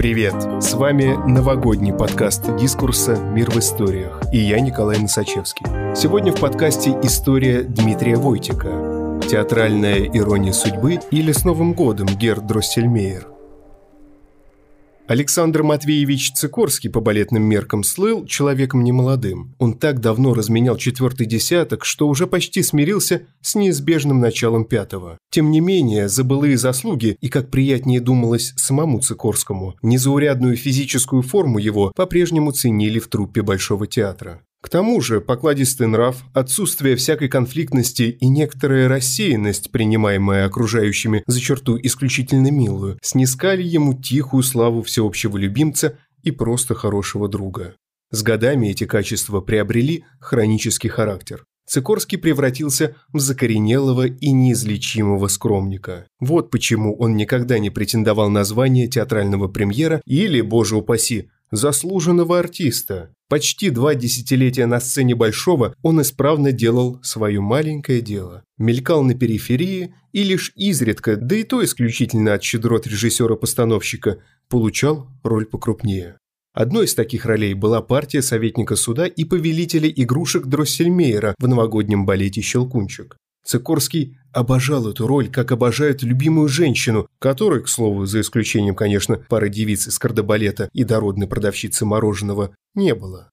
Привет! С вами новогодний подкаст дискурса «Мир в историях» и я Николай Носачевский. Сегодня в подкасте история Дмитрия Войтика, театральная ирония судьбы или с Новым годом Герд Дроссельмейер – Александр Матвеевич Цикорский по балетным меркам слыл человеком немолодым. Он так давно разменял четвертый десяток, что уже почти смирился с неизбежным началом пятого. Тем не менее, за былые заслуги и, как приятнее думалось самому Цикорскому, незаурядную физическую форму его по-прежнему ценили в труппе Большого театра. К тому же покладистый нрав, отсутствие всякой конфликтности и некоторая рассеянность, принимаемая окружающими за черту исключительно милую, снискали ему тихую славу всеобщего любимца и просто хорошего друга. С годами эти качества приобрели хронический характер. Цикорский превратился в закоренелого и неизлечимого скромника. Вот почему он никогда не претендовал на звание театрального премьера или, боже упаси, заслуженного артиста. Почти два десятилетия на сцене Большого он исправно делал свое маленькое дело. Мелькал на периферии и лишь изредка, да и то исключительно от щедрот режиссера-постановщика, получал роль покрупнее. Одной из таких ролей была партия советника суда и повелителя игрушек Дроссельмейера в новогоднем балете «Щелкунчик». Цикорский обожал эту роль, как обожает любимую женщину, которой, к слову, за исключением, конечно, пары девиц из кардебалета и дородной продавщицы мороженого, не было.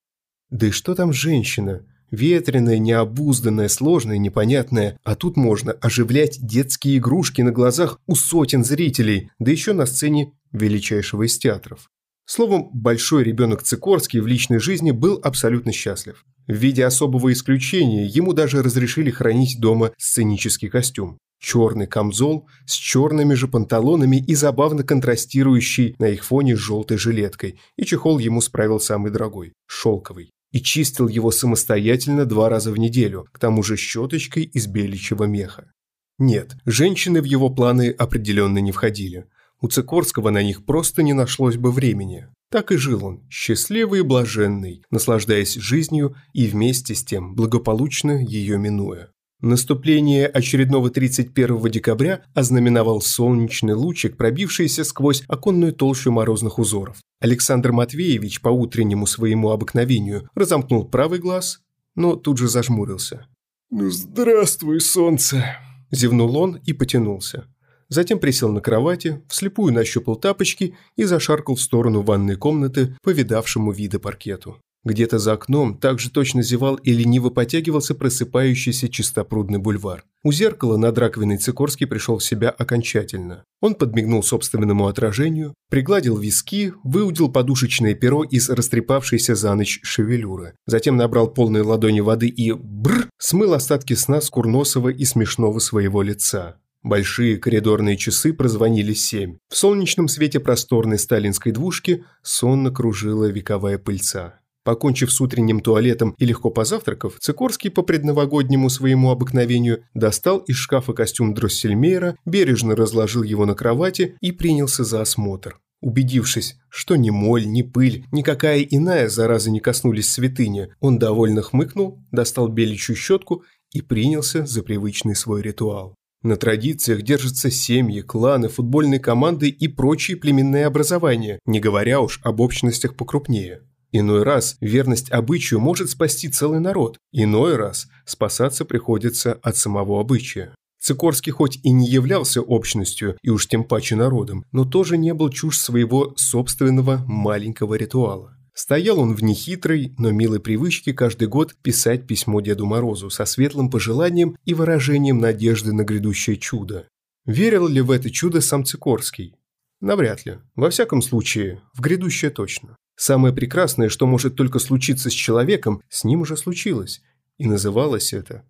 Да и что там женщина? Ветреная, необузданная, сложная, непонятная. А тут можно оживлять детские игрушки на глазах у сотен зрителей, да еще на сцене величайшего из театров. Словом, большой ребенок Цикорский в личной жизни был абсолютно счастлив. В виде особого исключения ему даже разрешили хранить дома сценический костюм. Черный камзол с черными же панталонами и забавно контрастирующий на их фоне с желтой жилеткой, и чехол ему справил самый дорогой – шелковый. И чистил его самостоятельно два раза в неделю, к тому же щеточкой из беличьего меха. Нет, женщины в его планы определенно не входили – у Цикорского на них просто не нашлось бы времени. Так и жил он, счастливый и блаженный, наслаждаясь жизнью и вместе с тем благополучно ее минуя. Наступление очередного 31 декабря ознаменовал солнечный лучик, пробившийся сквозь оконную толщу морозных узоров. Александр Матвеевич по утреннему своему обыкновению разомкнул правый глаз, но тут же зажмурился. «Ну, здравствуй, солнце!» – зевнул он и потянулся затем присел на кровати, вслепую нащупал тапочки и зашаркал в сторону ванной комнаты по виды паркету. Где-то за окном также точно зевал и лениво потягивался просыпающийся чистопрудный бульвар. У зеркала над раковиной Цикорский пришел в себя окончательно. Он подмигнул собственному отражению, пригладил виски, выудил подушечное перо из растрепавшейся за ночь шевелюры. Затем набрал полные ладони воды и бр смыл остатки сна с курносого и смешного своего лица. Большие коридорные часы прозвонили семь. В солнечном свете просторной сталинской двушки сонно кружила вековая пыльца. Покончив с утренним туалетом и легко позавтракав, Цикорский по предновогоднему своему обыкновению достал из шкафа костюм Дроссельмейра, бережно разложил его на кровати и принялся за осмотр. Убедившись, что ни моль, ни пыль, никакая иная зараза не коснулись святыни, он довольно хмыкнул, достал беличью щетку и принялся за привычный свой ритуал. На традициях держатся семьи, кланы, футбольные команды и прочие племенные образования, не говоря уж об общностях покрупнее. Иной раз верность обычаю может спасти целый народ, иной раз спасаться приходится от самого обычая. Цикорский хоть и не являлся общностью, и уж тем паче народом, но тоже не был чушь своего собственного маленького ритуала. Стоял он в нехитрой, но милой привычке каждый год писать письмо Деду Морозу со светлым пожеланием и выражением надежды на грядущее чудо. Верил ли в это чудо сам Цикорский? Навряд ли. Во всяком случае, в грядущее точно. Самое прекрасное, что может только случиться с человеком, с ним уже случилось. И называлось это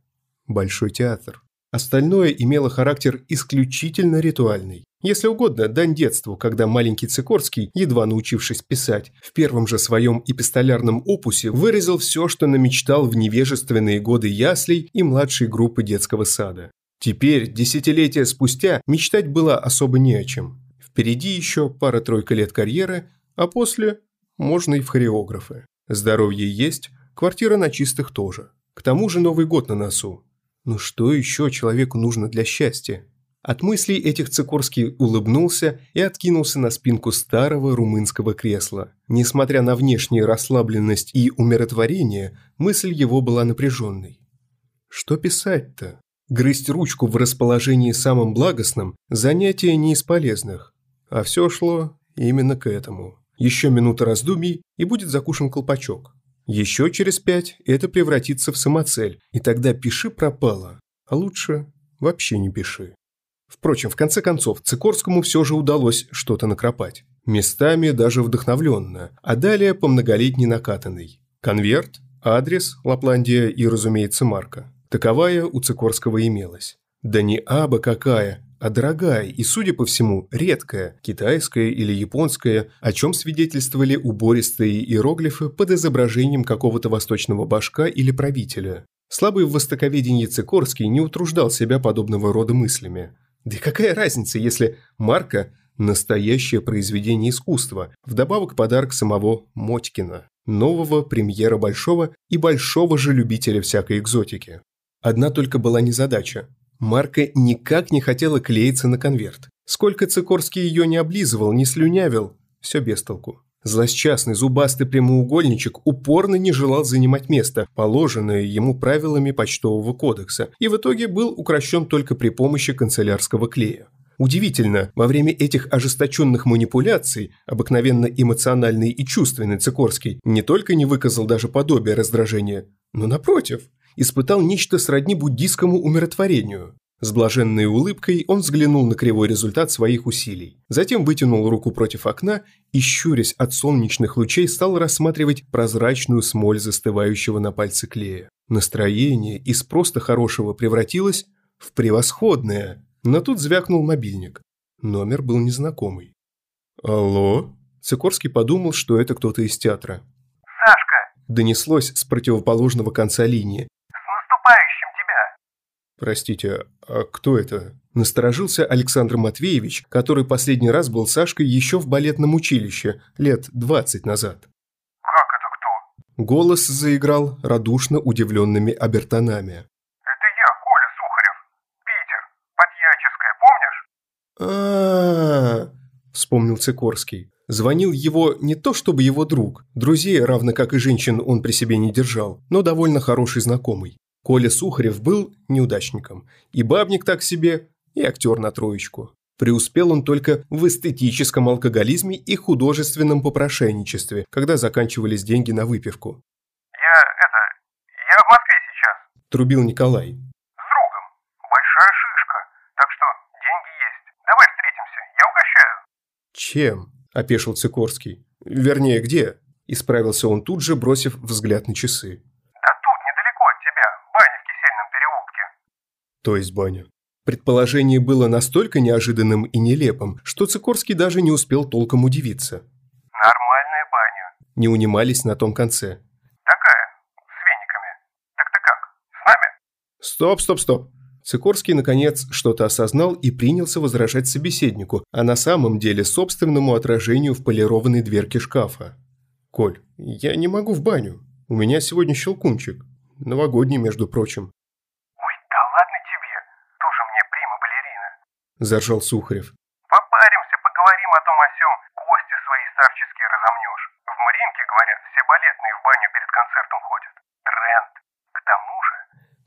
«Большой театр». Остальное имело характер исключительно ритуальный. Если угодно, дань детству, когда маленький Цикорский, едва научившись писать, в первом же своем эпистолярном опусе выразил все, что намечтал в невежественные годы яслей и младшей группы детского сада. Теперь, десятилетия спустя, мечтать было особо не о чем. Впереди еще пара-тройка лет карьеры, а после можно и в хореографы. Здоровье есть, квартира на чистых тоже. К тому же Новый год на носу. Ну что еще человеку нужно для счастья? От мыслей этих Цикорский улыбнулся и откинулся на спинку старого румынского кресла. Несмотря на внешнюю расслабленность и умиротворение, мысль его была напряженной. Что писать-то? Грызть ручку в расположении самым благостным – занятие не из полезных. А все шло именно к этому. Еще минута раздумий, и будет закушен колпачок. Еще через пять это превратится в самоцель, и тогда пиши пропало. А лучше вообще не пиши. Впрочем, в конце концов, Цикорскому все же удалось что-то накропать. Местами даже вдохновленно, а далее по многолетней накатанной. Конверт, адрес, Лапландия и, разумеется, марка. Таковая у Цикорского имелась. Да не аба какая, а дорогая и, судя по всему, редкая, китайская или японская, о чем свидетельствовали убористые иероглифы под изображением какого-то восточного башка или правителя. Слабый в востоковедении Цикорский не утруждал себя подобного рода мыслями. Да и какая разница, если марка – настоящее произведение искусства, вдобавок подарок самого Мотькина, нового премьера большого и большого же любителя всякой экзотики. Одна только была незадача. Марка никак не хотела клеиться на конверт. Сколько Цикорский ее не облизывал, не слюнявил, все без толку. Злосчастный зубастый прямоугольничек упорно не желал занимать место, положенное ему правилами почтового кодекса, и в итоге был укращен только при помощи канцелярского клея. Удивительно, во время этих ожесточенных манипуляций, обыкновенно эмоциональный и чувственный Цикорский не только не выказал даже подобие раздражения, но, напротив, испытал нечто сродни буддийскому умиротворению. С блаженной улыбкой он взглянул на кривой результат своих усилий. Затем вытянул руку против окна и, щурясь от солнечных лучей, стал рассматривать прозрачную смоль застывающего на пальце клея. Настроение из просто хорошего превратилось в превосходное. Но тут звякнул мобильник. Номер был незнакомый. «Алло?» Цикорский подумал, что это кто-то из театра. «Сашка!» Донеслось с противоположного конца линии. «Простите, а кто это?» Насторожился Александр Матвеевич, который последний раз был Сашкой еще в балетном училище, лет двадцать назад. «Как это кто?» Голос заиграл радушно удивленными обертонами. «Это я, Коля Сухарев. Питер. Подьяческая, помнишь?» а, вспомнил Цикорский. Звонил его не то чтобы его друг, друзей, равно как и женщин, он при себе не держал, но довольно хороший знакомый. Коля Сухарев был неудачником. И бабник так себе, и актер на троечку. Преуспел он только в эстетическом алкоголизме и художественном попрошайничестве, когда заканчивались деньги на выпивку. «Я это... я в Москве сейчас», – трубил Николай. «С другом. Большая шишка. Так что деньги есть. Давай встретимся, я угощаю». «Чем?» – опешил Цикорский. «Вернее, где?» – исправился он тут же, бросив взгляд на часы. То есть баня. Предположение было настолько неожиданным и нелепым, что Цикорский даже не успел толком удивиться. «Нормальная баня». Не унимались на том конце. «Такая, с вениками. Так ты как, с нами?» «Стоп, стоп, стоп». Цикорский, наконец, что-то осознал и принялся возражать собеседнику, а на самом деле собственному отражению в полированной дверке шкафа. «Коль, я не могу в баню. У меня сегодня щелкунчик. Новогодний, между прочим. – заржал Сухарев. «Попаримся, поговорим о том о сём, кости свои старческие разомнешь. В Мариинке, говорят, все балетные в баню перед концертом ходят. Тренд. К тому же...»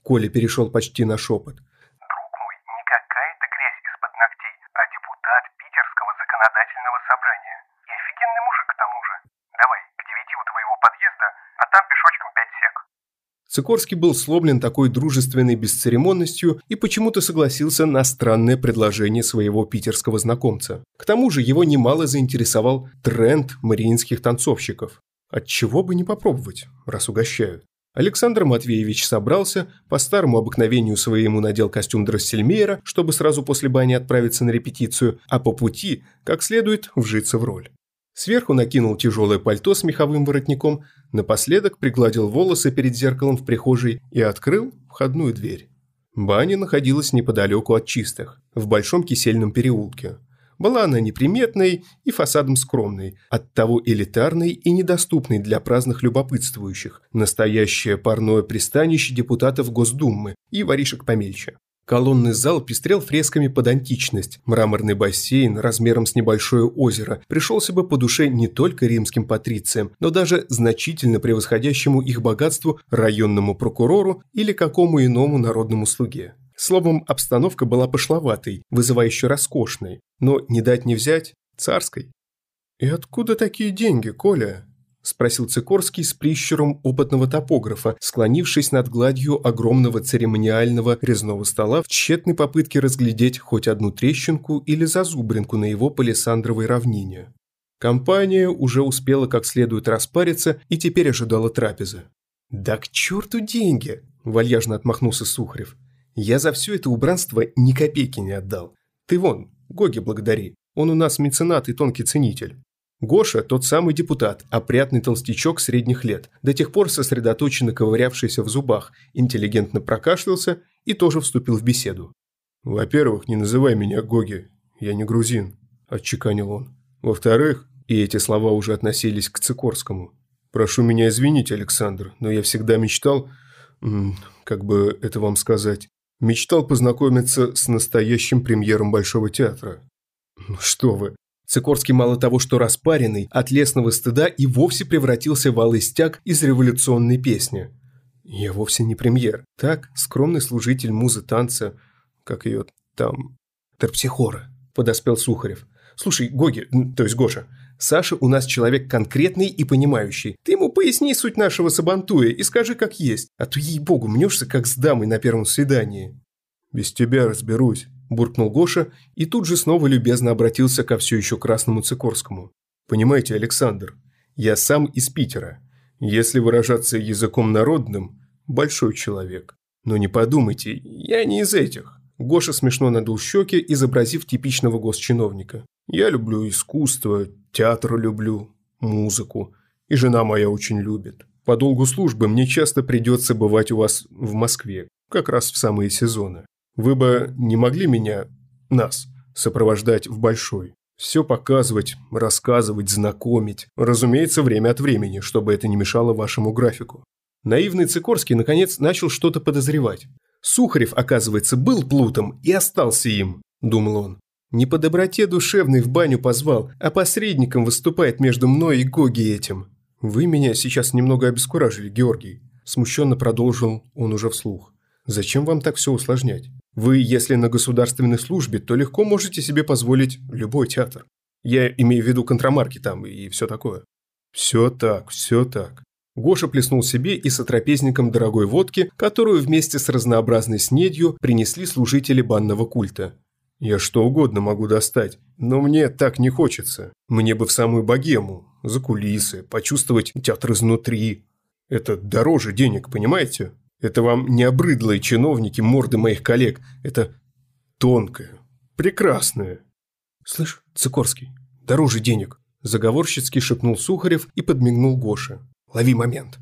Коля перешел почти на шепот. «Друг мой, не какая-то грязь из-под ногтей, а депутат Питерского законодательного собрания. И офигенный мужик к тому же. Давай, к девяти у твоего подъезда, а там пешочком пять сек. Цикорский был сломлен такой дружественной бесцеремонностью и почему-то согласился на странное предложение своего питерского знакомца. К тому же его немало заинтересовал тренд мариинских танцовщиков. Отчего бы не попробовать, раз угощают. Александр Матвеевич собрался, по старому обыкновению своему надел костюм Дроссельмейера, чтобы сразу после бани отправиться на репетицию, а по пути, как следует, вжиться в роль. Сверху накинул тяжелое пальто с меховым воротником, напоследок пригладил волосы перед зеркалом в прихожей и открыл входную дверь. Баня находилась неподалеку от чистых, в Большом Кисельном переулке. Была она неприметной и фасадом скромной, оттого элитарной и недоступной для праздных любопытствующих, настоящее парное пристанище депутатов Госдумы и воришек помельче. Колонный зал пестрел фресками под античность. Мраморный бассейн размером с небольшое озеро пришелся бы по душе не только римским патрициям, но даже значительно превосходящему их богатству районному прокурору или какому иному народному слуге. Словом, обстановка была пошловатой, вызывающе роскошной, но не дать не взять – царской. «И откуда такие деньги, Коля?» – спросил Цикорский с прищуром опытного топографа, склонившись над гладью огромного церемониального резного стола в тщетной попытке разглядеть хоть одну трещинку или зазубринку на его палисандровой равнине. Компания уже успела как следует распариться и теперь ожидала трапезы. «Да к черту деньги!» – вальяжно отмахнулся Сухарев. «Я за все это убранство ни копейки не отдал. Ты вон, Гоги благодари, он у нас меценат и тонкий ценитель. Гоша – тот самый депутат, опрятный толстячок средних лет, до тех пор сосредоточенно ковырявшийся в зубах, интеллигентно прокашлялся и тоже вступил в беседу. «Во-первых, не называй меня Гоги, я не грузин», – отчеканил он. «Во-вторых, и эти слова уже относились к Цикорскому. Прошу меня извинить, Александр, но я всегда мечтал, как бы это вам сказать, мечтал познакомиться с настоящим премьером Большого театра». «Ну что вы, Сикорский мало того, что распаренный, от лесного стыда и вовсе превратился в алый стяг из революционной песни. Я вовсе не премьер. Так, скромный служитель музы танца, как ее там... Терпсихора, подоспел Сухарев. Слушай, Гоги, то есть Гоша, Саша у нас человек конкретный и понимающий. Ты ему поясни суть нашего сабантуя и скажи как есть, а то, ей-богу, мнешься как с дамой на первом свидании. Без тебя разберусь, буркнул Гоша и тут же снова любезно обратился ко все еще красному Цикорскому. «Понимаете, Александр, я сам из Питера. Если выражаться языком народным, большой человек. Но не подумайте, я не из этих». Гоша смешно надул щеки, изобразив типичного госчиновника. «Я люблю искусство, театр люблю, музыку. И жена моя очень любит. По долгу службы мне часто придется бывать у вас в Москве, как раз в самые сезоны. Вы бы не могли меня, нас, сопровождать в Большой? Все показывать, рассказывать, знакомить. Разумеется, время от времени, чтобы это не мешало вашему графику. Наивный Цикорский, наконец, начал что-то подозревать. Сухарев, оказывается, был плутом и остался им, думал он. Не по доброте душевной в баню позвал, а посредником выступает между мной и Гоги этим. Вы меня сейчас немного обескуражили, Георгий. Смущенно продолжил он уже вслух. Зачем вам так все усложнять? Вы, если на государственной службе, то легко можете себе позволить любой театр. Я имею в виду контрамарки там и все такое. Все так, все так. Гоша плеснул себе и сотрапезником дорогой водки, которую вместе с разнообразной снедью принесли служители банного культа. Я что угодно могу достать, но мне так не хочется. Мне бы в самую богему, за кулисы, почувствовать театр изнутри. Это дороже денег, понимаете? Это вам не обрыдлые чиновники морды моих коллег. Это тонкое, прекрасное. Слышь, Цикорский, дороже денег. Заговорщицки шепнул Сухарев и подмигнул Гоше. Лови момент.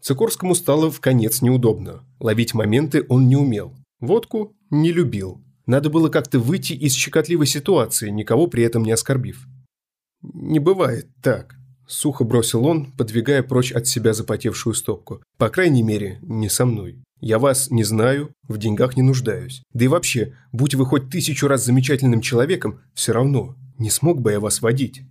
Цикорскому стало в конец неудобно. Ловить моменты он не умел. Водку не любил. Надо было как-то выйти из щекотливой ситуации, никого при этом не оскорбив. Не бывает так. Сухо бросил он, подвигая прочь от себя запотевшую стопку. «По крайней мере, не со мной. Я вас не знаю, в деньгах не нуждаюсь. Да и вообще, будь вы хоть тысячу раз замечательным человеком, все равно не смог бы я вас водить.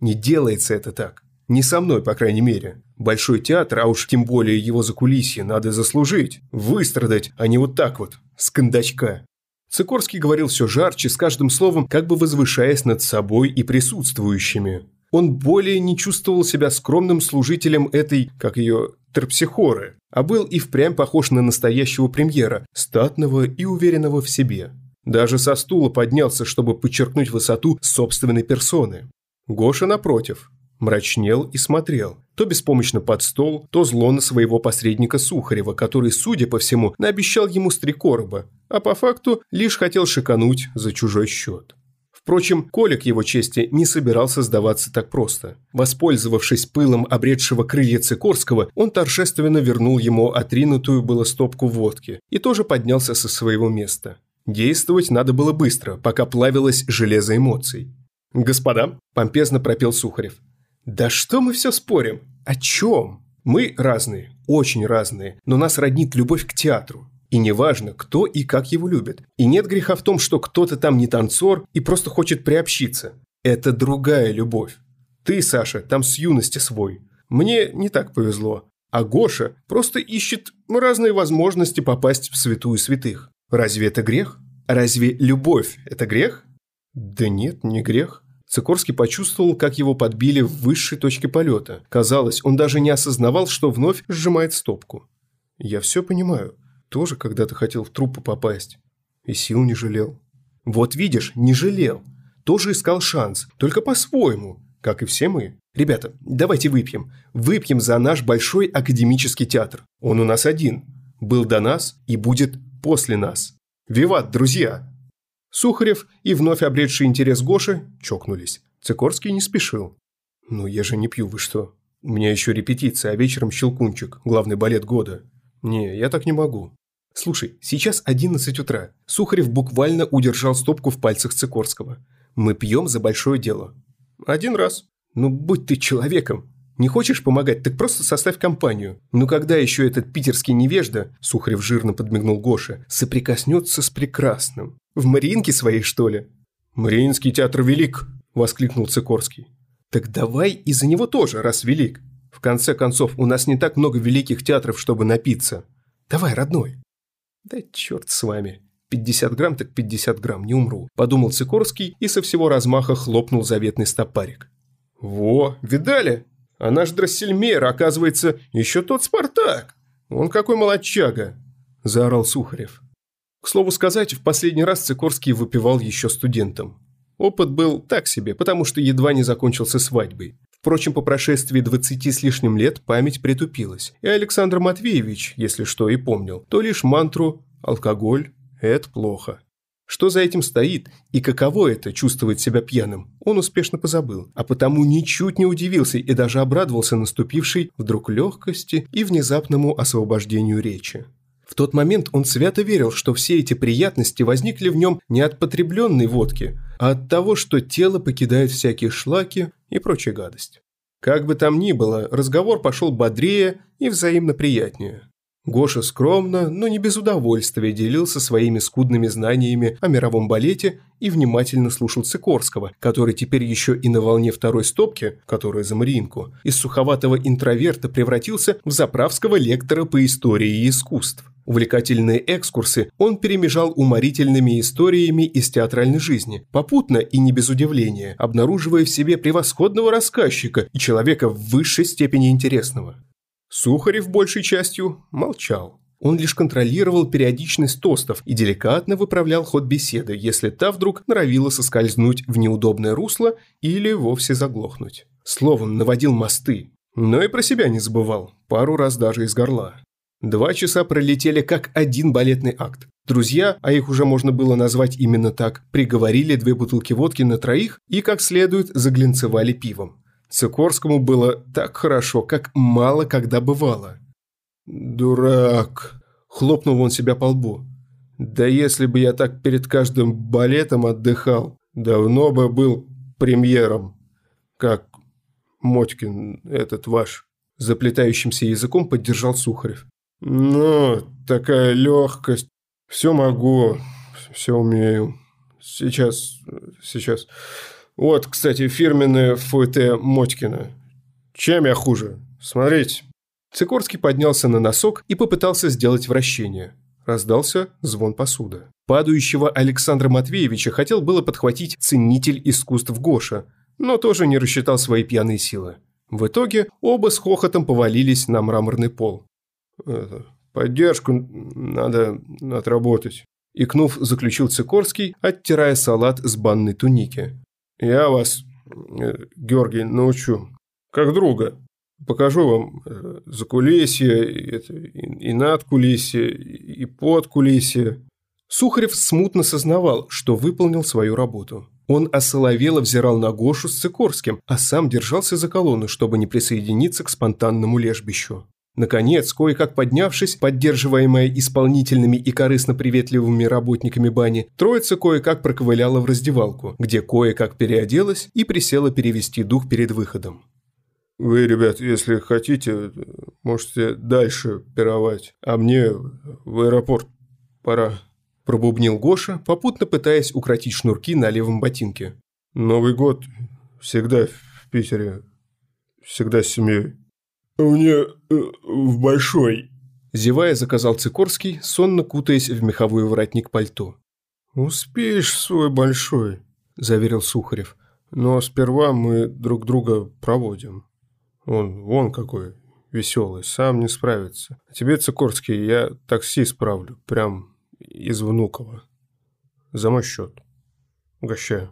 Не делается это так. Не со мной, по крайней мере. Большой театр, а уж тем более его закулисье, надо заслужить, выстрадать, а не вот так вот, с кондачка». Цикорский говорил все жарче, с каждым словом, как бы возвышаясь над собой и присутствующими он более не чувствовал себя скромным служителем этой, как ее, терпсихоры, а был и впрямь похож на настоящего премьера, статного и уверенного в себе. Даже со стула поднялся, чтобы подчеркнуть высоту собственной персоны. Гоша, напротив, мрачнел и смотрел, то беспомощно под стол, то зло на своего посредника Сухарева, который, судя по всему, наобещал ему стрекороба, а по факту лишь хотел шикануть за чужой счет. Впрочем, Коля к его чести не собирался сдаваться так просто. Воспользовавшись пылом обретшего крылья Цикорского, он торжественно вернул ему отринутую было стопку водки и тоже поднялся со своего места. Действовать надо было быстро, пока плавилось железо эмоций. «Господа», – помпезно пропел Сухарев, – «да что мы все спорим? О чем? Мы разные, очень разные, но нас роднит любовь к театру. И неважно, кто и как его любит. И нет греха в том, что кто-то там не танцор и просто хочет приобщиться. Это другая любовь. Ты, Саша, там с юности свой. Мне не так повезло. А Гоша просто ищет разные возможности попасть в святую святых. Разве это грех? Разве любовь – это грех? Да нет, не грех. Цикорский почувствовал, как его подбили в высшей точке полета. Казалось, он даже не осознавал, что вновь сжимает стопку. Я все понимаю. Тоже когда-то хотел в труппу попасть. И сил не жалел. Вот видишь, не жалел. Тоже искал шанс, только по-своему, как и все мы. Ребята, давайте выпьем. Выпьем за наш большой академический театр. Он у нас один. Был до нас и будет после нас. Виват, друзья! Сухарев и вновь обретший интерес Гоши чокнулись. Цикорский не спешил. «Ну, я же не пью, вы что? У меня еще репетиция, а вечером щелкунчик, главный балет года. Не, я так не могу». «Слушай, сейчас 11 утра. Сухарев буквально удержал стопку в пальцах Цикорского. Мы пьем за большое дело». «Один раз». «Ну, будь ты человеком. Не хочешь помогать, так просто составь компанию. Ну когда еще этот питерский невежда, Сухарев жирно подмигнул Гоше, соприкоснется с прекрасным? В Мариинке своей, что ли? Мариинский театр велик, воскликнул Цикорский. Так давай и за него тоже, раз велик. В конце концов, у нас не так много великих театров, чтобы напиться. Давай, родной. Да черт с вами. 50 грамм так 50 грамм, не умру. Подумал Цикорский и со всего размаха хлопнул заветный стопарик. Во, видали? А наш Драссельмейр, оказывается, еще тот Спартак. Он какой молодчага!» – заорал Сухарев. К слову сказать, в последний раз Цикорский выпивал еще студентом. Опыт был так себе, потому что едва не закончился свадьбой. Впрочем, по прошествии двадцати с лишним лет память притупилась, и Александр Матвеевич, если что и помнил, то лишь мантру «алкоголь – это плохо». Что за этим стоит и каково это чувствовать себя пьяным, он успешно позабыл, а потому ничуть не удивился и даже обрадовался наступившей вдруг легкости и внезапному освобождению речи. В тот момент он свято верил, что все эти приятности возникли в нем не от потребленной водки, а от того, что тело покидает всякие шлаки и прочая гадость. Как бы там ни было, разговор пошел бодрее и взаимно приятнее. Гоша скромно, но не без удовольствия делился своими скудными знаниями о мировом балете и внимательно слушал Сикорского, который теперь еще и на волне второй стопки, которая за Мариинку, из суховатого интроверта превратился в заправского лектора по истории и искусств. Увлекательные экскурсы он перемежал уморительными историями из театральной жизни, попутно и не без удивления, обнаруживая в себе превосходного рассказчика и человека в высшей степени интересного. Сухарев большей частью молчал. Он лишь контролировал периодичность тостов и деликатно выправлял ход беседы, если та вдруг норовила соскользнуть в неудобное русло или вовсе заглохнуть. Словом, наводил мосты. Но и про себя не забывал, пару раз даже из горла. Два часа пролетели как один балетный акт. Друзья, а их уже можно было назвать именно так, приговорили две бутылки водки на троих и как следует заглинцевали пивом. Сикорскому было так хорошо, как мало когда бывало. «Дурак!» – хлопнул он себя по лбу. «Да если бы я так перед каждым балетом отдыхал, давно бы был премьером, как Мотькин этот ваш». Заплетающимся языком поддержал Сухарев. «Ну, такая легкость. Все могу, все умею. Сейчас, сейчас. Вот, кстати, фирменное фуэте Мотькина. Чем я хуже? Смотрите. Цикорский поднялся на носок и попытался сделать вращение. Раздался звон посуды. Падающего Александра Матвеевича хотел было подхватить ценитель искусств Гоша, но тоже не рассчитал свои пьяные силы. В итоге оба с хохотом повалились на мраморный пол. Это, «Поддержку надо отработать», – икнув, заключил Цикорский, оттирая салат с банной туники. Я вас, э, Георгий, научу. Как друга. Покажу вам э, за кулисье, и над кулисье, и под кулисье. Сухарев смутно сознавал, что выполнил свою работу. Он осоловело взирал на Гошу с Цикорским, а сам держался за колонну, чтобы не присоединиться к спонтанному лежбищу. Наконец, кое-как поднявшись, поддерживаемая исполнительными и корыстно-приветливыми работниками бани, троица кое-как проковыляла в раздевалку, где кое-как переоделась и присела перевести дух перед выходом. «Вы, ребят, если хотите, можете дальше пировать, а мне в аэропорт пора», – пробубнил Гоша, попутно пытаясь укротить шнурки на левом ботинке. «Новый год всегда в Питере, всегда с семьей». «Мне э, в большой», – зевая заказал Цикорский, сонно кутаясь в меховой воротник пальто. «Успеешь свой большой», – заверил Сухарев. «Но сперва мы друг друга проводим. Он вон какой, веселый, сам не справится. А тебе, Цикорский, я такси справлю, прям из Внуково. За мой счет. Угощаю».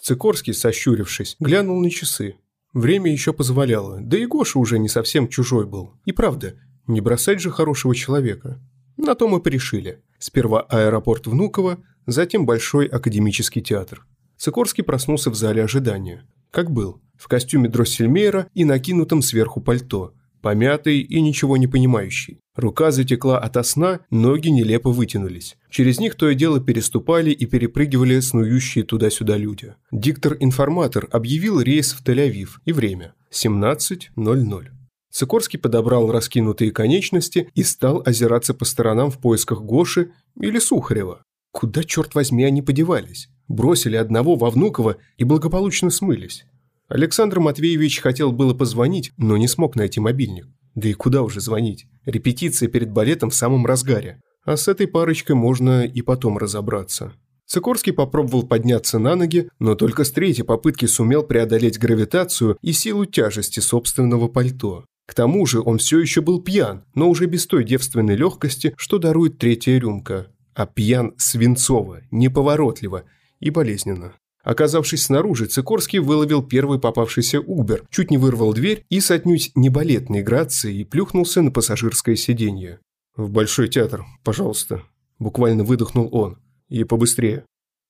Цикорский, сощурившись, глянул на часы. Время еще позволяло, да и Гоша уже не совсем чужой был. И правда, не бросать же хорошего человека. На то мы порешили. Сперва аэропорт Внуково, затем Большой академический театр. Цикорский проснулся в зале ожидания. Как был, в костюме Дроссельмейра и накинутом сверху пальто, помятый и ничего не понимающий. Рука затекла ото сна, ноги нелепо вытянулись. Через них то и дело переступали и перепрыгивали снующие туда-сюда люди. Диктор-информатор объявил рейс в Тель-Авив и время – 17.00. Сикорский подобрал раскинутые конечности и стал озираться по сторонам в поисках Гоши или Сухарева. Куда, черт возьми, они подевались? Бросили одного во Внуково и благополучно смылись. Александр Матвеевич хотел было позвонить, но не смог найти мобильник. Да и куда уже звонить? Репетиция перед балетом в самом разгаре. А с этой парочкой можно и потом разобраться. Сикорский попробовал подняться на ноги, но только с третьей попытки сумел преодолеть гравитацию и силу тяжести собственного пальто. К тому же он все еще был пьян, но уже без той девственной легкости, что дарует третья рюмка. А пьян свинцово, неповоротливо и болезненно. Оказавшись снаружи, Цикорский выловил первый попавшийся Убер, чуть не вырвал дверь и с отнюдь не балетной грацией плюхнулся на пассажирское сиденье. «В Большой театр, пожалуйста», – буквально выдохнул он. «И побыстрее».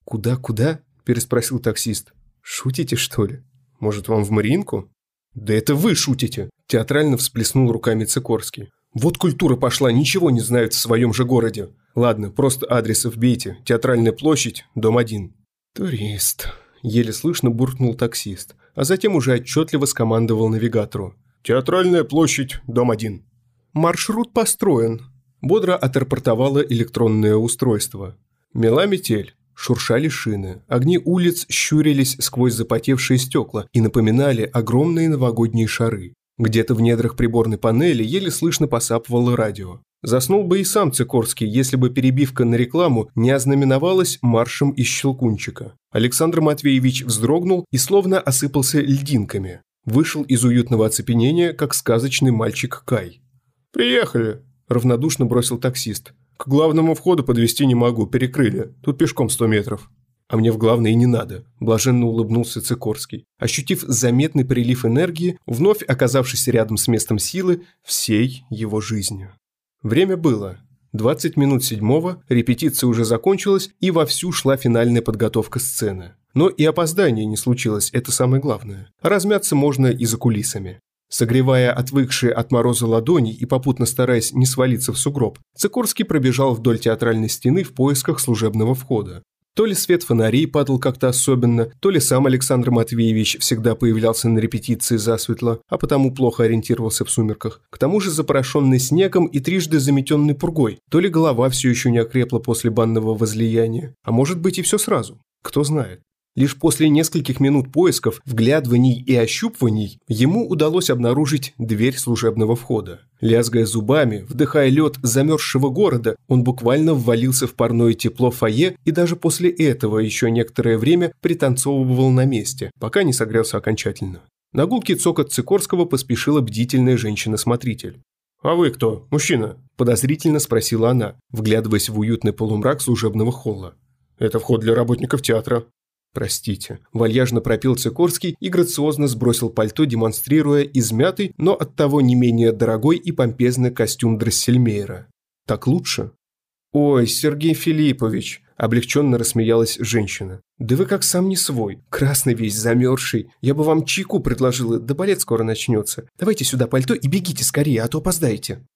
«Куда-куда?» – переспросил таксист. «Шутите, что ли? Может, вам в Мариинку?» «Да это вы шутите!» – театрально всплеснул руками Цикорский. «Вот культура пошла, ничего не знают в своем же городе. Ладно, просто адрес вбейте. Театральная площадь, дом 1». «Турист», – еле слышно буркнул таксист, а затем уже отчетливо скомандовал навигатору. «Театральная площадь, дом 1». «Маршрут построен», – бодро отрапортовало электронное устройство. Мела метель. Шуршали шины, огни улиц щурились сквозь запотевшие стекла и напоминали огромные новогодние шары. Где-то в недрах приборной панели еле слышно посапывало радио. Заснул бы и сам Цикорский, если бы перебивка на рекламу не ознаменовалась маршем из щелкунчика. Александр Матвеевич вздрогнул и словно осыпался льдинками. Вышел из уютного оцепенения, как сказочный мальчик Кай. «Приехали», – равнодушно бросил таксист. К главному входу подвести не могу, перекрыли. Тут пешком сто метров. А мне в главное и не надо, блаженно улыбнулся Цикорский, ощутив заметный прилив энергии, вновь оказавшись рядом с местом силы всей его жизни. Время было. 20 минут седьмого, репетиция уже закончилась и вовсю шла финальная подготовка сцены. Но и опоздания не случилось, это самое главное. Размяться можно и за кулисами. Согревая отвыкшие от мороза ладони и попутно стараясь не свалиться в сугроб, Цикорский пробежал вдоль театральной стены в поисках служебного входа. То ли свет фонарей падал как-то особенно, то ли сам Александр Матвеевич всегда появлялся на репетиции засветло, а потому плохо ориентировался в сумерках. К тому же запорошенный снегом и трижды заметенный пургой, то ли голова все еще не окрепла после банного возлияния, а может быть и все сразу. Кто знает. Лишь после нескольких минут поисков, вглядываний и ощупываний ему удалось обнаружить дверь служебного входа. Лязгая зубами, вдыхая лед замерзшего города, он буквально ввалился в парное тепло фойе и даже после этого еще некоторое время пританцовывал на месте, пока не согрелся окончательно. На гулкий цокот Цикорского поспешила бдительная женщина-смотритель. «А вы кто, мужчина?» – подозрительно спросила она, вглядываясь в уютный полумрак служебного холла. «Это вход для работников театра», «Простите», – вальяжно пропил Цикорский и грациозно сбросил пальто, демонстрируя измятый, но оттого не менее дорогой и помпезный костюм Дроссельмейра. «Так лучше?» «Ой, Сергей Филиппович!» – облегченно рассмеялась женщина. «Да вы как сам не свой, красный весь, замерзший. Я бы вам чайку предложила, да балет скоро начнется. Давайте сюда пальто и бегите скорее, а то опоздаете».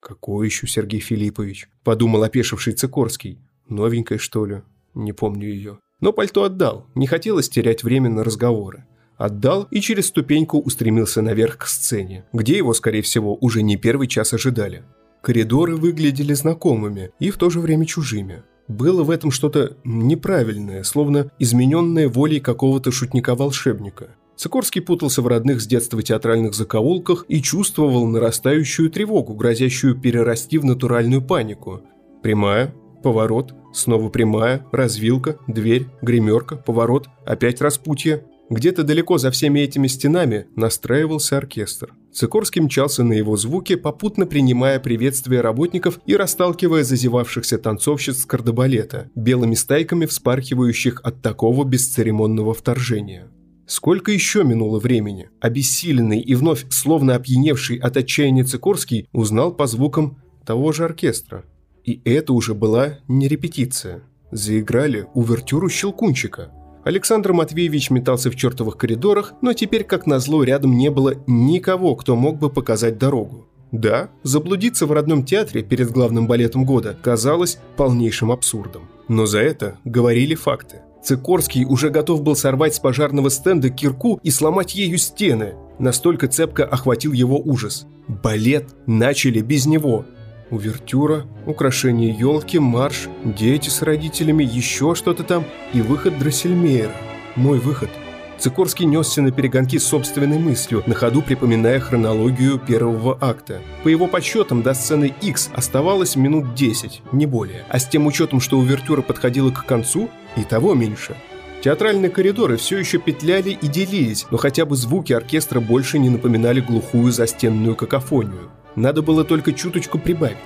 «Какой еще Сергей Филиппович?» – подумал опешивший Цикорский. «Новенькая, что ли? Не помню ее». Но пальто отдал, не хотелось терять время на разговоры. Отдал и через ступеньку устремился наверх к сцене, где его, скорее всего, уже не первый час ожидали. Коридоры выглядели знакомыми и в то же время чужими. Было в этом что-то неправильное, словно измененное волей какого-то шутника-волшебника. Сикорский путался в родных с детства театральных закоулках и чувствовал нарастающую тревогу, грозящую перерасти в натуральную панику. Прямая, поворот, снова прямая, развилка, дверь, гримерка, поворот, опять распутье. Где-то далеко за всеми этими стенами настраивался оркестр. Цикорский мчался на его звуки, попутно принимая приветствия работников и расталкивая зазевавшихся танцовщиц кардебалета, белыми стайками вспархивающих от такого бесцеремонного вторжения. Сколько еще минуло времени? Обессиленный и вновь словно опьяневший от отчаяния Цикорский узнал по звукам того же оркестра. И это уже была не репетиция. Заиграли увертюру «Щелкунчика», Александр Матвеевич метался в чертовых коридорах, но теперь, как назло, рядом не было никого, кто мог бы показать дорогу. Да, заблудиться в родном театре перед главным балетом года казалось полнейшим абсурдом. Но за это говорили факты. Цикорский уже готов был сорвать с пожарного стенда кирку и сломать ею стены. Настолько цепко охватил его ужас. Балет начали без него. Увертюра, украшение елки, марш, дети с родителями, еще что-то там и выход Дроссельмейера. Мой выход. Цикорский несся на перегонки собственной мыслью, на ходу припоминая хронологию первого акта. По его подсчетам, до сцены X оставалось минут 10, не более. А с тем учетом, что увертюра подходила к концу, и того меньше. Театральные коридоры все еще петляли и делились, но хотя бы звуки оркестра больше не напоминали глухую застенную какофонию. Надо было только чуточку прибавить.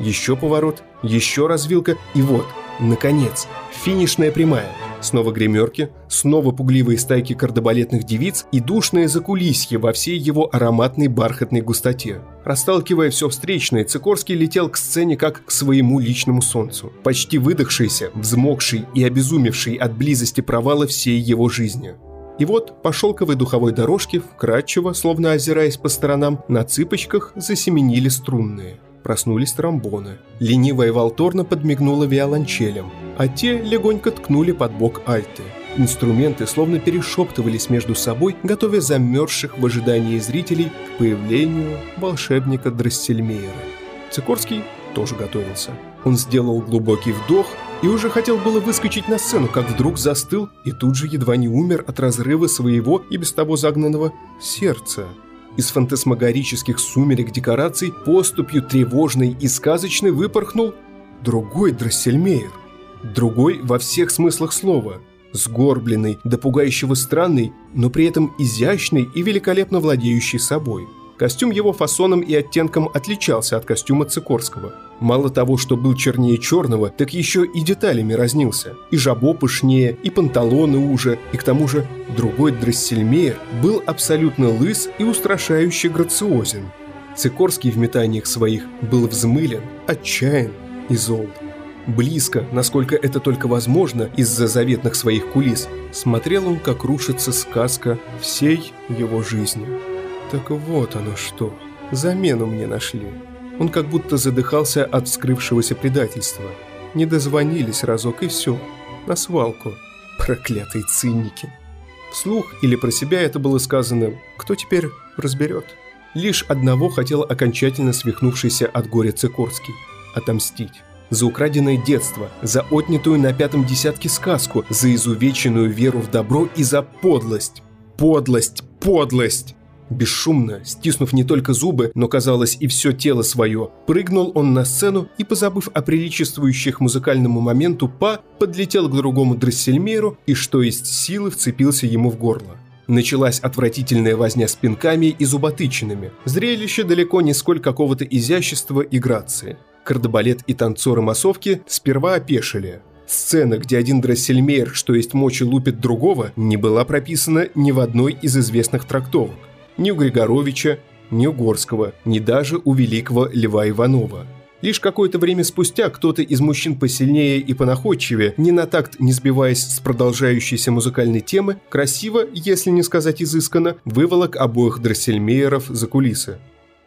Еще поворот, еще развилка, и вот, наконец, финишная прямая. Снова гримерки, снова пугливые стайки кардебалетных девиц и душное закулисье во всей его ароматной бархатной густоте. Расталкивая все встречное, Цикорский летел к сцене как к своему личному солнцу. Почти выдохшийся, взмокший и обезумевший от близости провала всей его жизни. И вот по шелковой духовой дорожке, вкрадчиво, словно озираясь по сторонам, на цыпочках засеменили струнные. Проснулись тромбоны. Ленивая Валторна подмигнула виолончелем, а те легонько ткнули под бок альты. Инструменты словно перешептывались между собой, готовя замерзших в ожидании зрителей к появлению волшебника Драссельмейера. Цикорский тоже готовился. Он сделал глубокий вдох и уже хотел было выскочить на сцену, как вдруг застыл и тут же едва не умер от разрыва своего и без того загнанного сердца. Из фантасмагорических сумерек декораций поступью тревожной и сказочной выпорхнул другой Драссельмейер. Другой во всех смыслах слова. Сгорбленный, до пугающего странный, но при этом изящный и великолепно владеющий собой – Костюм его фасоном и оттенком отличался от костюма Цикорского. Мало того, что был чернее черного, так еще и деталями разнился. И жабо пышнее, и панталоны уже, и к тому же другой Дрессельмейер был абсолютно лыс и устрашающе грациозен. Цикорский в метаниях своих был взмылен, отчаян и зол. Близко, насколько это только возможно из-за заветных своих кулис, смотрел он, как рушится сказка всей его жизни. Так вот оно что. Замену мне нашли. Он как будто задыхался от вскрывшегося предательства. Не дозвонились разок и все. На свалку. Проклятые циники. Вслух или про себя это было сказано, кто теперь разберет. Лишь одного хотел окончательно свихнувшийся от горя Цикорский – отомстить. За украденное детство, за отнятую на пятом десятке сказку, за изувеченную веру в добро и за подлость. Подлость, подлость! Бесшумно, стиснув не только зубы, но, казалось, и все тело свое, прыгнул он на сцену и, позабыв о приличествующих музыкальному моменту па, подлетел к другому дрессельмеру и, что есть силы, вцепился ему в горло. Началась отвратительная возня с пинками и зуботычинами. Зрелище далеко не сколь какого-то изящества и грации. Кардебалет и танцоры массовки сперва опешили. Сцена, где один дрессельмейр, что есть мочи, лупит другого, не была прописана ни в одной из известных трактовок ни у Григоровича, ни у Горского, ни даже у великого Льва Иванова. Лишь какое-то время спустя кто-то из мужчин посильнее и понаходчивее, не на такт не сбиваясь с продолжающейся музыкальной темы, красиво, если не сказать изысканно, выволок обоих дроссельмейеров за кулисы.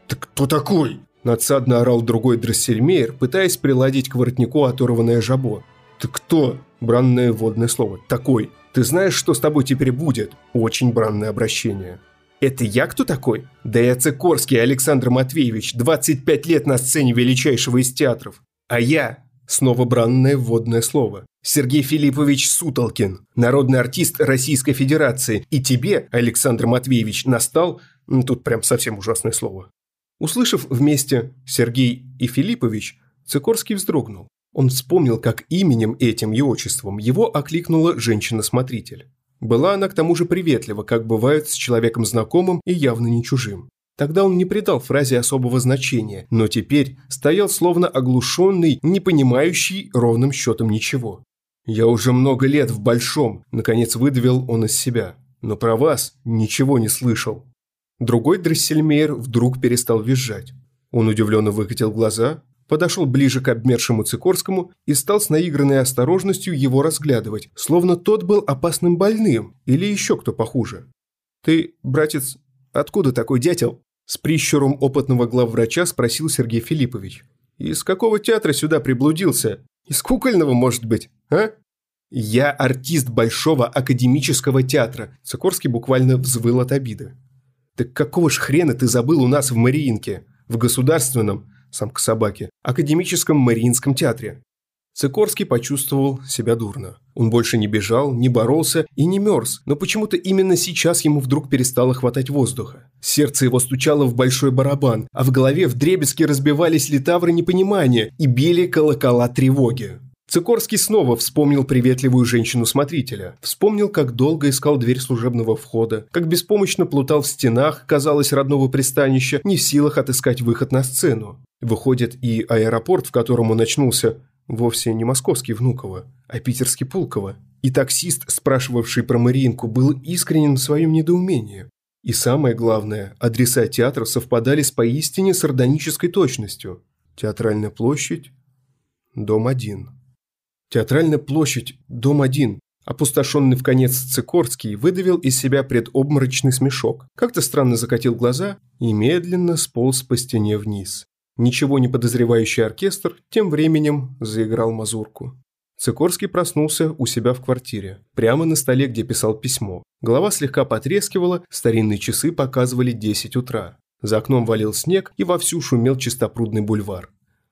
«Ты кто такой?» – надсадно орал другой дроссельмейер, пытаясь приладить к воротнику оторванное жабо. «Ты кто?» – бранное водное слово. «Такой. Ты знаешь, что с тобой теперь будет?» Очень бранное обращение. Это я кто такой? Да я Цикорский Александр Матвеевич, 25 лет на сцене величайшего из театров. А я, снова бранное вводное слово, Сергей Филиппович Сутолкин, народный артист Российской Федерации. И тебе, Александр Матвеевич, настал... Тут прям совсем ужасное слово. Услышав вместе Сергей и Филиппович, Цикорский вздрогнул. Он вспомнил, как именем этим и отчеством его окликнула женщина-смотритель. Была она к тому же приветлива, как бывает с человеком знакомым и явно не чужим. Тогда он не придал фразе особого значения, но теперь стоял словно оглушенный, не понимающий ровным счетом ничего. «Я уже много лет в Большом», – наконец выдавил он из себя. «Но про вас ничего не слышал». Другой Дрессельмейер вдруг перестал визжать. Он удивленно выкатил глаза, подошел ближе к обмершему Цикорскому и стал с наигранной осторожностью его разглядывать, словно тот был опасным больным или еще кто похуже. «Ты, братец, откуда такой дятел?» С прищуром опытного главврача спросил Сергей Филиппович. «Из какого театра сюда приблудился? Из кукольного, может быть, а?» «Я артист Большого академического театра», Цикорский буквально взвыл от обиды. «Так какого ж хрена ты забыл у нас в Мариинке? В государственном, самка собаки, академическом Мариинском театре. Цикорский почувствовал себя дурно. Он больше не бежал, не боролся и не мерз, но почему-то именно сейчас ему вдруг перестало хватать воздуха. Сердце его стучало в большой барабан, а в голове вдребезги разбивались литавры непонимания и били колокола тревоги. Цикорский снова вспомнил приветливую женщину-смотрителя. Вспомнил, как долго искал дверь служебного входа, как беспомощно плутал в стенах, казалось, родного пристанища, не в силах отыскать выход на сцену. Выходит, и аэропорт, в котором он очнулся, вовсе не московский Внуково, а питерский Пулково. И таксист, спрашивавший про Мариинку, был искренен в своем недоумении. И самое главное, адреса театра совпадали с поистине сардонической точностью. Театральная площадь, дом 1. Театральная площадь, дом 1. Опустошенный в конец Цикорский выдавил из себя предобморочный смешок, как-то странно закатил глаза и медленно сполз по стене вниз. Ничего не подозревающий оркестр тем временем заиграл мазурку. Цикорский проснулся у себя в квартире, прямо на столе, где писал письмо. Голова слегка потрескивала, старинные часы показывали 10 утра. За окном валил снег и вовсю шумел чистопрудный бульвар.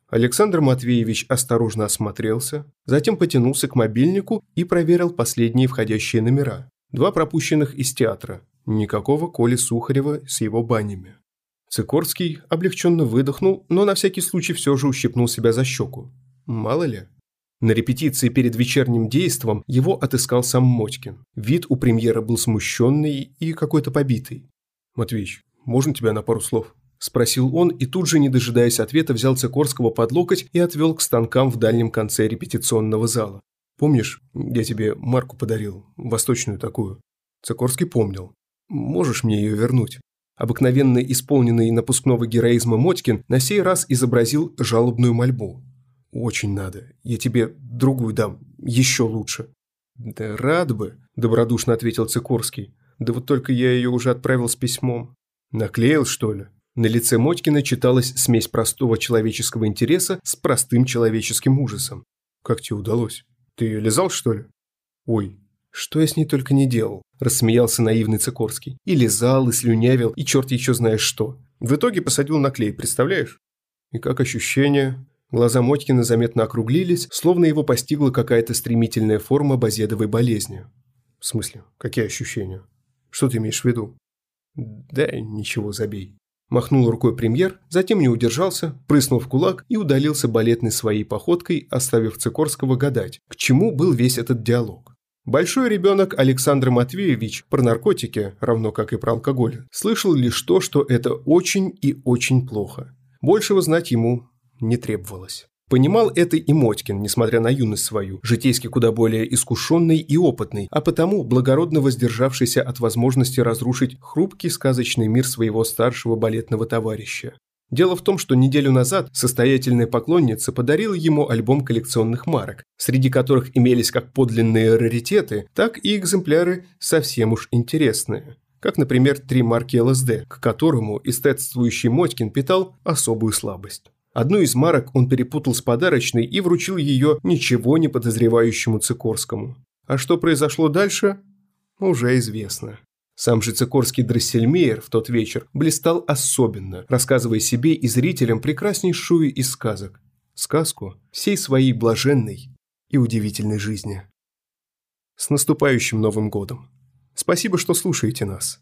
Александр Матвеевич осторожно осмотрелся, затем потянулся к мобильнику и проверил последние входящие номера. Два пропущенных из театра. Никакого Коли Сухарева с его банями. Цикорский облегченно выдохнул, но на всякий случай все же ущипнул себя за щеку. Мало ли. На репетиции перед вечерним действом его отыскал сам Мотькин. Вид у премьера был смущенный и какой-то побитый. «Матвеич, можно тебя на пару слов?» – спросил он и тут же, не дожидаясь ответа, взял Цикорского под локоть и отвел к станкам в дальнем конце репетиционного зала. «Помнишь, я тебе марку подарил, восточную такую?» Цикорский помнил. «Можешь мне ее вернуть?» Обыкновенно исполненный напускного героизма Мотькин на сей раз изобразил жалобную мольбу. «Очень надо. Я тебе другую дам. Еще лучше». «Да рад бы», – добродушно ответил Цикорский. «Да вот только я ее уже отправил с письмом». «Наклеил, что ли?» На лице Мотькина читалась смесь простого человеческого интереса с простым человеческим ужасом. «Как тебе удалось? Ты ее лизал, что ли?» «Ой, что я с ней только не делал», – рассмеялся наивный Цикорский. «И лизал, и слюнявил, и черт еще знаешь что. В итоге посадил на клей, представляешь?» «И как ощущение?» Глаза Мотькина заметно округлились, словно его постигла какая-то стремительная форма базедовой болезни. «В смысле? Какие ощущения? Что ты имеешь в виду?» «Да ничего, забей». Махнул рукой премьер, затем не удержался, прыснул в кулак и удалился балетной своей походкой, оставив Цикорского гадать, к чему был весь этот диалог. Большой ребенок Александр Матвеевич про наркотики, равно как и про алкоголь, слышал лишь то, что это очень и очень плохо. Большего знать ему не требовалось. Понимал это и Мотькин, несмотря на юность свою, житейски куда более искушенный и опытный, а потому благородно воздержавшийся от возможности разрушить хрупкий сказочный мир своего старшего балетного товарища. Дело в том, что неделю назад состоятельная поклонница подарила ему альбом коллекционных марок, среди которых имелись как подлинные раритеты, так и экземпляры совсем уж интересные. Как, например, три марки ЛСД, к которому эстетствующий Мотькин питал особую слабость. Одну из марок он перепутал с подарочной и вручил ее ничего не подозревающему Цикорскому. А что произошло дальше, уже известно. Сам же Цикорский Дрессельмейер в тот вечер блистал особенно, рассказывая себе и зрителям прекраснейшую из сказок. Сказку всей своей блаженной и удивительной жизни. С наступающим Новым годом! Спасибо, что слушаете нас.